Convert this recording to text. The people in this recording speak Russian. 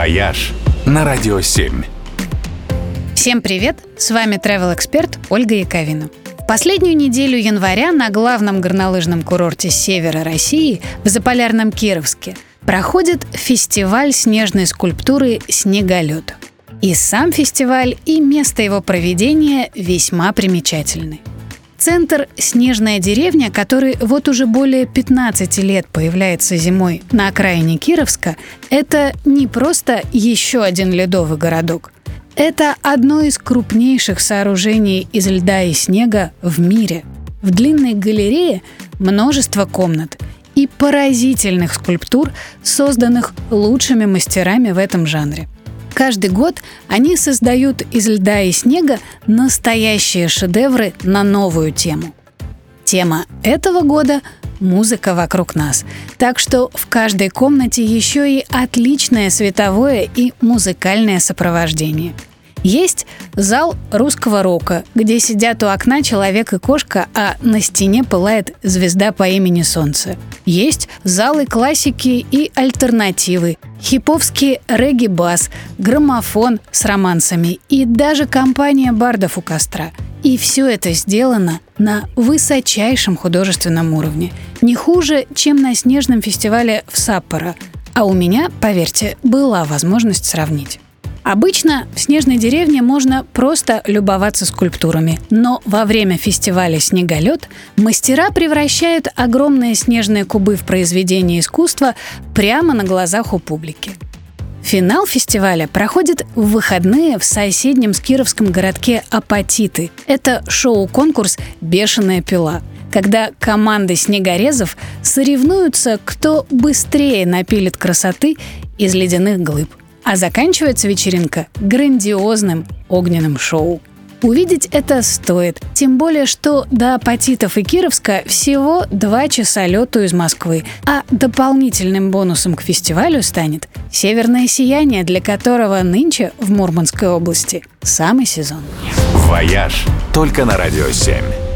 «Вояж» на Радио 7. Всем привет! С вами travel эксперт Ольга Яковина. В последнюю неделю января на главном горнолыжном курорте севера России в Заполярном Кировске проходит фестиваль снежной скульптуры «Снеголет». И сам фестиваль, и место его проведения весьма примечательны. Центр «Снежная деревня», который вот уже более 15 лет появляется зимой на окраине Кировска, это не просто еще один ледовый городок. Это одно из крупнейших сооружений из льда и снега в мире. В длинной галерее множество комнат и поразительных скульптур, созданных лучшими мастерами в этом жанре – Каждый год они создают из льда и снега настоящие шедевры на новую тему. Тема этого года – музыка вокруг нас. Так что в каждой комнате еще и отличное световое и музыкальное сопровождение – есть зал русского рока, где сидят у окна человек и кошка, а на стене пылает звезда по имени Солнце. Есть залы классики и альтернативы, хиповский регги-бас, граммофон с романсами и даже компания бардов у костра. И все это сделано на высочайшем художественном уровне. Не хуже, чем на снежном фестивале в Саппоро. А у меня, поверьте, была возможность сравнить. Обычно в снежной деревне можно просто любоваться скульптурами, но во время фестиваля «Снеголет» мастера превращают огромные снежные кубы в произведение искусства прямо на глазах у публики. Финал фестиваля проходит в выходные в соседнем с Кировском городке Апатиты. Это шоу-конкурс «Бешеная пила», когда команды снегорезов соревнуются, кто быстрее напилит красоты из ледяных глыб. А заканчивается вечеринка грандиозным огненным шоу. Увидеть это стоит, тем более, что до Апатитов и Кировска всего два часа лету из Москвы, а дополнительным бонусом к фестивалю станет северное сияние, для которого нынче в Мурманской области самый сезон. «Вояж» только на «Радио 7».